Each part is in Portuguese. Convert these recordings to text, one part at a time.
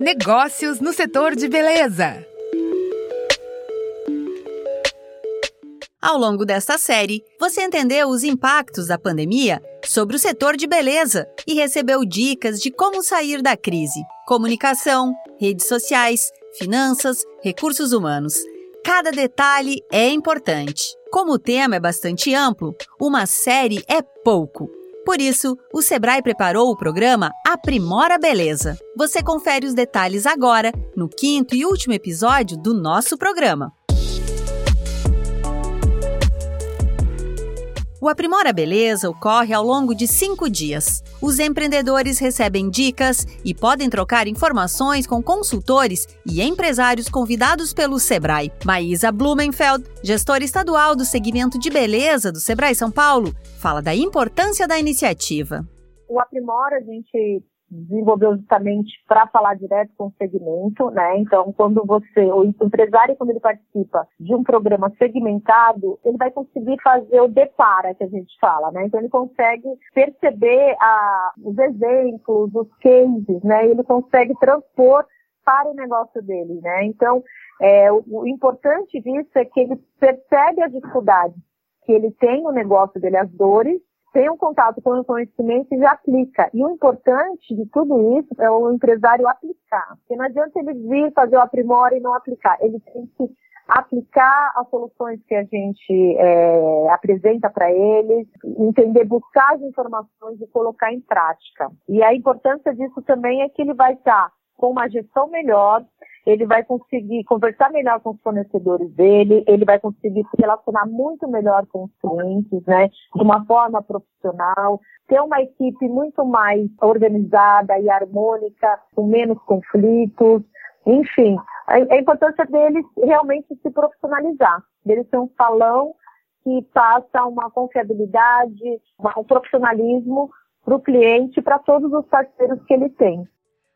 Negócios no setor de beleza. Ao longo desta série, você entendeu os impactos da pandemia sobre o setor de beleza e recebeu dicas de como sair da crise. Comunicação, redes sociais, finanças, recursos humanos. Cada detalhe é importante. Como o tema é bastante amplo, uma série é pouco. Por isso, o Sebrae preparou o programa Aprimora Beleza. Você confere os detalhes agora, no quinto e último episódio do nosso programa. O Aprimora Beleza ocorre ao longo de cinco dias. Os empreendedores recebem dicas e podem trocar informações com consultores e empresários convidados pelo Sebrae. Maísa Blumenfeld, gestora estadual do segmento de beleza do Sebrae São Paulo, fala da importância da iniciativa. O Aprimora, a gente desenvolveu justamente para falar direto com o segmento, né? Então, quando você, o empresário, quando ele participa de um programa segmentado, ele vai conseguir fazer o depara, que a gente fala, né? Então, ele consegue perceber a, os exemplos, os cases, né? Ele consegue transpor para o negócio dele, né? Então, é, o, o importante disso é que ele percebe a dificuldade que ele tem no negócio dele, as dores, tem um contato com o conhecimento e já aplica. E o importante de tudo isso é o empresário aplicar. Porque não adianta ele vir fazer o aprimora e não aplicar. Ele tem que aplicar as soluções que a gente é, apresenta para eles, entender, buscar as informações e colocar em prática. E a importância disso também é que ele vai estar com uma gestão melhor, ele vai conseguir conversar melhor com os fornecedores dele, ele vai conseguir se relacionar muito melhor com os clientes, né, de uma forma profissional, ter uma equipe muito mais organizada e harmônica, com menos conflitos, enfim, a, importância deles realmente se profissionalizar, deles ser um salão que passa uma confiabilidade, um profissionalismo para o cliente para todos os parceiros que ele tem.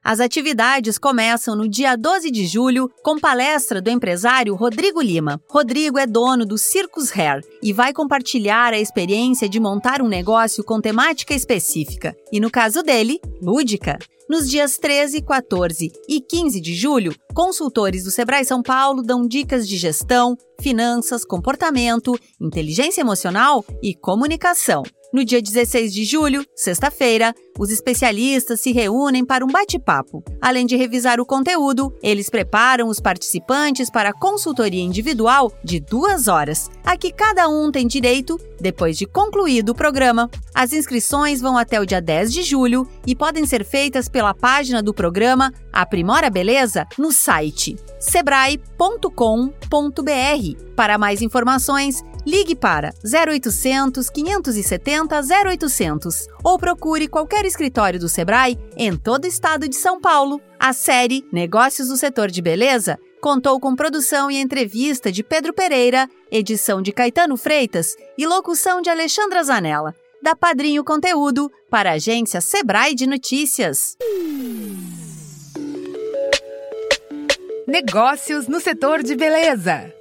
As atividades começam no dia 12 de julho com palestra do empresário Rodrigo Lima. Rodrigo é dono do Circus Hair e vai compartilhar a experiência de montar um negócio com temática específica. E no caso dele, lúdica. Nos dias 13, 14 e 15 de julho, consultores do Sebrae São Paulo dão dicas de gestão, finanças, comportamento, inteligência emocional e comunicação. No dia 16 de julho, sexta-feira, os especialistas se reúnem para um bate-papo. Além de revisar o conteúdo, eles preparam os participantes para a consultoria individual de duas horas, a que cada um tem direito depois de concluído o programa. As inscrições vão até o dia 10 de julho e podem ser feitas pela página do programa Aprimora Beleza no site sebrae.com.br. Para mais informações, ligue para 0800 570 0800 ou procure qualquer escritório do Sebrae em todo o estado de São Paulo. A série Negócios do Setor de Beleza contou com produção e entrevista de Pedro Pereira, edição de Caetano Freitas e locução de Alexandra Zanella. Da Padrinho Conteúdo para a agência Sebrae de Notícias. Negócios no setor de beleza.